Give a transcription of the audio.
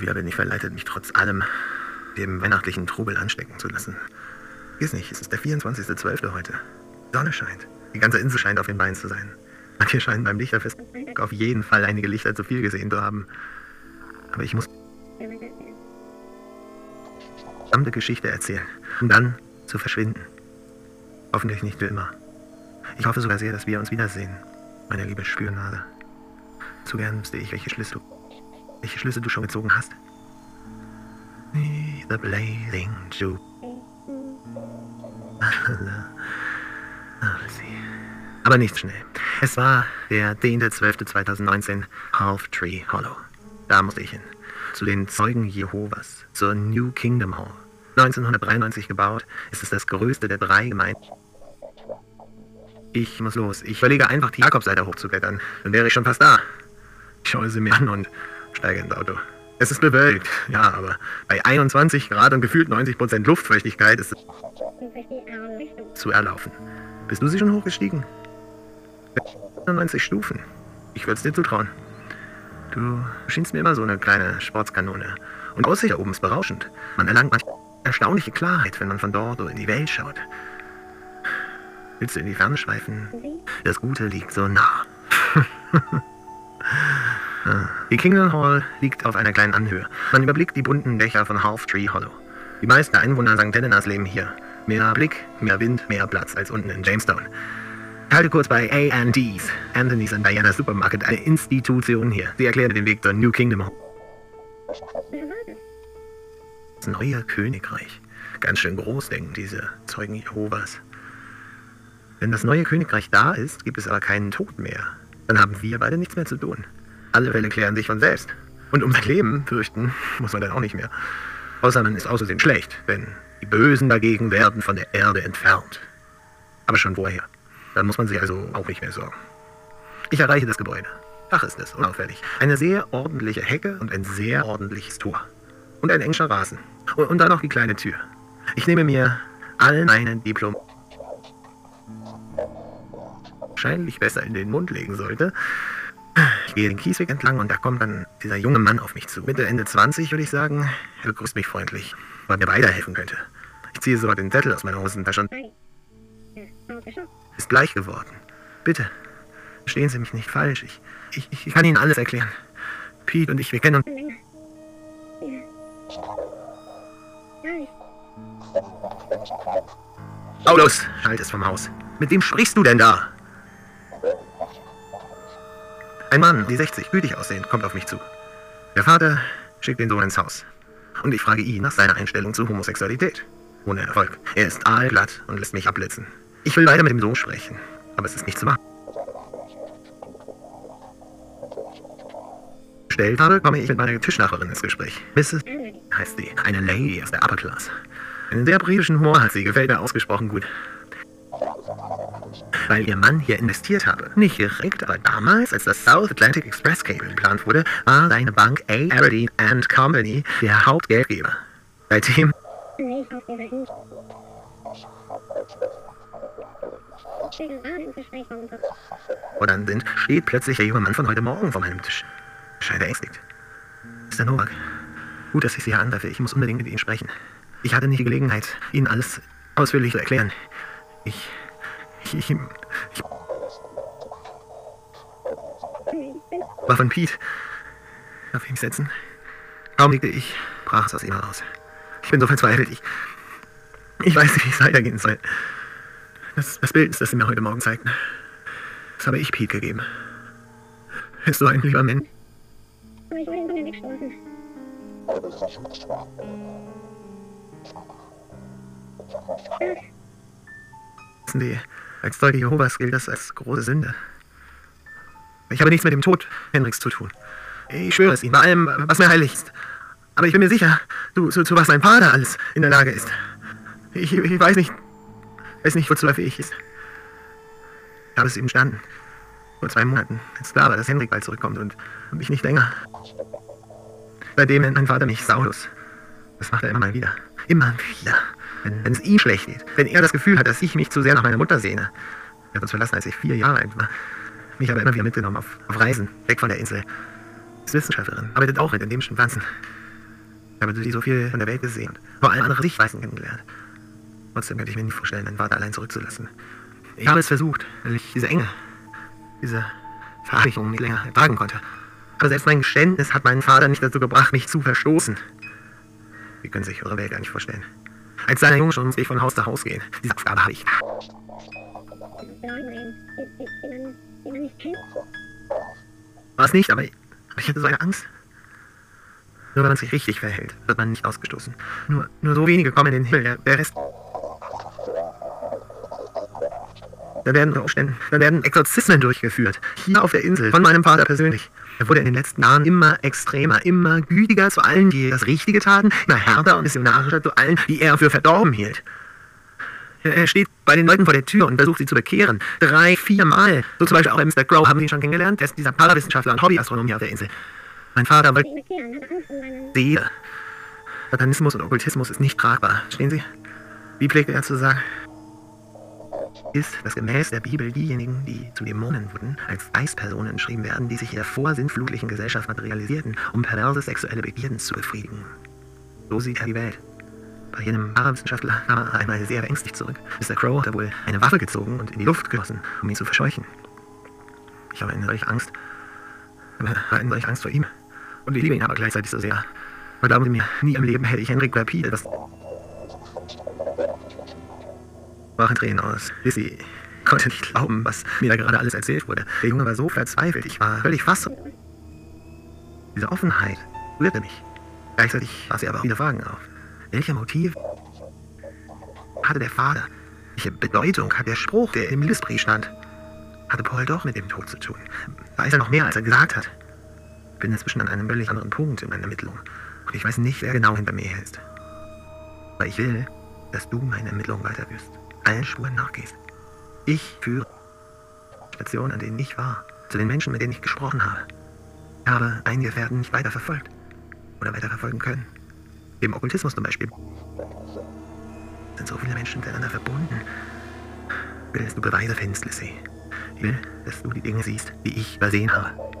Wieder bin ich verleitet, mich trotz allem dem weihnachtlichen Trubel anstecken zu lassen. Vergiss nicht, es ist der 24.12. heute. Sonne scheint. Die ganze Insel scheint auf den Beinen zu sein. Manche scheinen beim Lichterfest auf jeden Fall einige Lichter zu viel gesehen zu haben. Aber ich muss verdammte Geschichte erzählen, um dann zu verschwinden. Hoffentlich nicht für immer. Ich hoffe sogar sehr, dass wir uns wiedersehen, meine liebe Spürnadel. Zu gern wüsste ich, welche Schlüsse, du, welche Schlüsse du schon gezogen hast. The blazing Jew. Aber nicht schnell. Es war der 10.12.2019, Half Tree Hollow. Da musste ich hin. Zu den Zeugen Jehovas, zur New Kingdom Hall. 1993 gebaut, ist es das größte der drei Gemeinden. Ich muss los. Ich überlege einfach, die Jakobsleiter hochzuklettern. Dann wäre ich schon fast da. Ich schaue sie mir an und steige ins Auto. Es ist bewölkt, ja, aber bei 21 Grad und gefühlt 90% Luftfeuchtigkeit ist es zu erlaufen. Bist du sie schon hochgestiegen? 90 Stufen. Ich würde es dir zutrauen. Du schienst mir immer so eine kleine Sportskanone. Und Aussicht da oben ist berauschend. Man erlangt manchmal erstaunliche Klarheit, wenn man von dort so in die Welt schaut. Willst du in die Ferne schweifen? Das Gute liegt so nah. die Kingdom Hall liegt auf einer kleinen Anhöhe. Man überblickt die bunten Dächer von Half Tree Hollow. Die meisten Einwohner St. Helenas leben hier. Mehr Blick, mehr Wind, mehr Platz als unten in Jamestown. Ich halte kurz bei A&D's, Anthony's and Diana Supermarket, eine Institution hier. Sie erklärt den Weg zur New Kingdom Hall. Das neue Königreich. Ganz schön groß, denken diese Zeugen Jehovas. Wenn das neue Königreich da ist, gibt es aber keinen Tod mehr. Dann haben wir beide nichts mehr zu tun. Alle Fälle klären sich von selbst. Und um sein Leben fürchten muss man dann auch nicht mehr. Außer man ist außerdem schlecht, denn die Bösen dagegen werden von der Erde entfernt. Aber schon vorher. Dann muss man sich also auch nicht mehr sorgen. Ich erreiche das Gebäude. Ach ist es, unauffällig. Eine sehr ordentliche Hecke und ein sehr ordentliches Tor. Und ein engscher Rasen. Und, und dann noch die kleine Tür. Ich nehme mir all meinen Diplom wahrscheinlich besser in den Mund legen sollte. Ich gehe den Kiesweg entlang und da kommt dann dieser junge Mann auf mich zu. Mitte, Ende 20 würde ich sagen. Er begrüßt mich freundlich, weil mir weiterhelfen könnte. Ich ziehe sogar den Zettel aus meiner Hosentasche und ist gleich geworden. Bitte, verstehen Sie mich nicht falsch. Ich, ich, ich kann Ihnen alles erklären. Pete und ich, wir kennen uns. Paulus, schalt es vom Haus. Mit wem sprichst du denn da? Ein Mann, die 60, gütig aussehend, kommt auf mich zu. Der Vater schickt den Sohn ins Haus. Und ich frage ihn nach seiner Einstellung zu Homosexualität. Ohne Erfolg. Er ist aalglatt und lässt mich abblitzen. Ich will weiter mit dem Sohn sprechen, aber es ist nicht zu machen. Gestellt habe, komme ich mit meiner Tischnachbarin ins Gespräch. Mrs. heißt sie, eine Lady aus der Upper Class. Einen sehr britischen Humor hat sie, gefällt mir ausgesprochen gut weil ihr Mann hier investiert habe. Nicht direkt, aber damals, als das South Atlantic Express Cable geplant wurde, war seine Bank A. Aberdeen and Company der Hauptgeldgeber. Seitdem und dann sind, steht plötzlich der junge Mann von heute Morgen vor meinem Tisch. Scheint ängstigt. Mr. Novak, gut, dass ich Sie hier antreffe. Ich muss unbedingt mit Ihnen sprechen. Ich hatte nicht die Gelegenheit, Ihnen alles ausführlich zu erklären. Ich war von Pete. Ich mich setzen? Kaum ich, brach es aus ihm heraus. Ich bin so verzweifelt. Ich, ich weiß nicht, wie es weitergehen soll. Das, das Bild, das sie mir heute Morgen zeigten, das habe ich Pete gegeben. Ist so ein lieber Mensch. Wissen Sie, als Zeuge Jehovas gilt das als große Sünde. Ich habe nichts mit dem Tod Henriks zu tun. Ich schwöre es ihm, bei allem, was mir heilig ist. Aber ich bin mir sicher, zu, zu, zu was mein Vater alles in der Lage ist. Ich, ich weiß nicht, weiß nicht, wozu er fähig ist. Ich habe es ihm standen. Vor zwei Monaten. Jetzt klar war, dass Henrik bald zurückkommt und, und ich nicht länger. Seitdem nennt mein Vater mich Saulus. Das macht er immer mal wieder. Immer wieder wenn, es ihm schlecht geht, wenn er das Gefühl hat, dass ich mich zu sehr nach meiner Mutter sehne. Er hat uns verlassen, als ich vier Jahre alt war. Mich aber immer wieder mitgenommen auf, auf Reisen, weg von der Insel. Ist Wissenschaftlerin, arbeitet auch mit endemischen Pflanzen. Ich habe sie so viel von der Welt gesehen und vor allem andere Sichtweisen kennengelernt. Trotzdem könnte ich mir nicht vorstellen, meinen Vater allein zurückzulassen. Ich habe es versucht, weil ich diese Enge, diese Verabschiedung nicht länger ertragen konnte. Aber selbst mein Geständnis hat meinen Vater nicht dazu gebracht, mich zu verstoßen. Sie können sich eure Welt gar nicht vorstellen. Als kleiner Junge schon musste ich von Haus zu Haus gehen. Diese Aufgabe habe ich. War es nicht, aber ich hatte so eine Angst. Nur wenn man sich richtig verhält, wird man nicht ausgestoßen. Nur, nur so wenige kommen in den Himmel, der, der Rest. Da werden, da werden Exorzismen durchgeführt. Hier auf der Insel, von meinem Vater persönlich. Er wurde in den letzten Jahren immer extremer, immer gütiger zu allen, die das Richtige taten, immer härter und missionarischer zu allen, die er für verdorben hielt. Er steht bei den Leuten vor der Tür und versucht sie zu bekehren. Drei, vier Mal. So zum Beispiel auch bei Mr. Crow haben Sie ihn schon kennengelernt. Er ist dieser Parawissenschaftler und Hobbyastronom hier auf der Insel. Mein Vater wollte Seele. Satanismus und Okkultismus ist nicht tragbar. Stehen Sie? Wie pflegte er zu sagen? Ist, dass gemäß der Bibel diejenigen, die zu Dämonen wurden, als Geistpersonen beschrieben werden, die sich in der vorsinnflutlichen Gesellschaft materialisierten, um perverse sexuelle Begierden zu befriedigen. So sieht er die Welt. Bei jenem Parawissenschaftler kam er einmal sehr ängstlich zurück. Mr. Crow hatte wohl eine Waffe gezogen und in die Luft geschossen, um ihn zu verscheuchen. Ich habe eine solche Angst. Eine solche Angst vor ihm. Und ich liebe ihn aber gleichzeitig so sehr. Glauben Sie mir, nie im Leben hätte ich Henrik Verpil etwas... brach in Tränen aus. Lissy konnte nicht glauben, was mir da gerade alles erzählt wurde. Der Junge war so verzweifelt. Ich war völlig fassungslos. Diese Offenheit rührte mich. Gleichzeitig warf sie aber auch wieder Fragen auf. Welcher Motiv hatte der Vater? Welche Bedeutung hat der Spruch, der im Liebesbrief stand? Hatte Paul doch mit dem Tod zu tun? Weiß er noch mehr, als er gesagt hat? Ich bin inzwischen an einem völlig anderen Punkt in meiner Ermittlung. Und ich weiß nicht, wer genau hinter mir ist. Aber ich will, dass du meine Ermittlung weiterführst. Allen Spuren nachgehst. Ich führe Stationen, an denen ich war. Zu den Menschen, mit denen ich gesprochen habe. Ich habe einige Gefährten nicht weiter verfolgt. Oder weiter verfolgen können. Im Okkultismus zum Beispiel sind so viele Menschen miteinander verbunden. Ich will, dass du Beweise findest, Lissy. Ich will, dass du die Dinge siehst, die ich übersehen habe.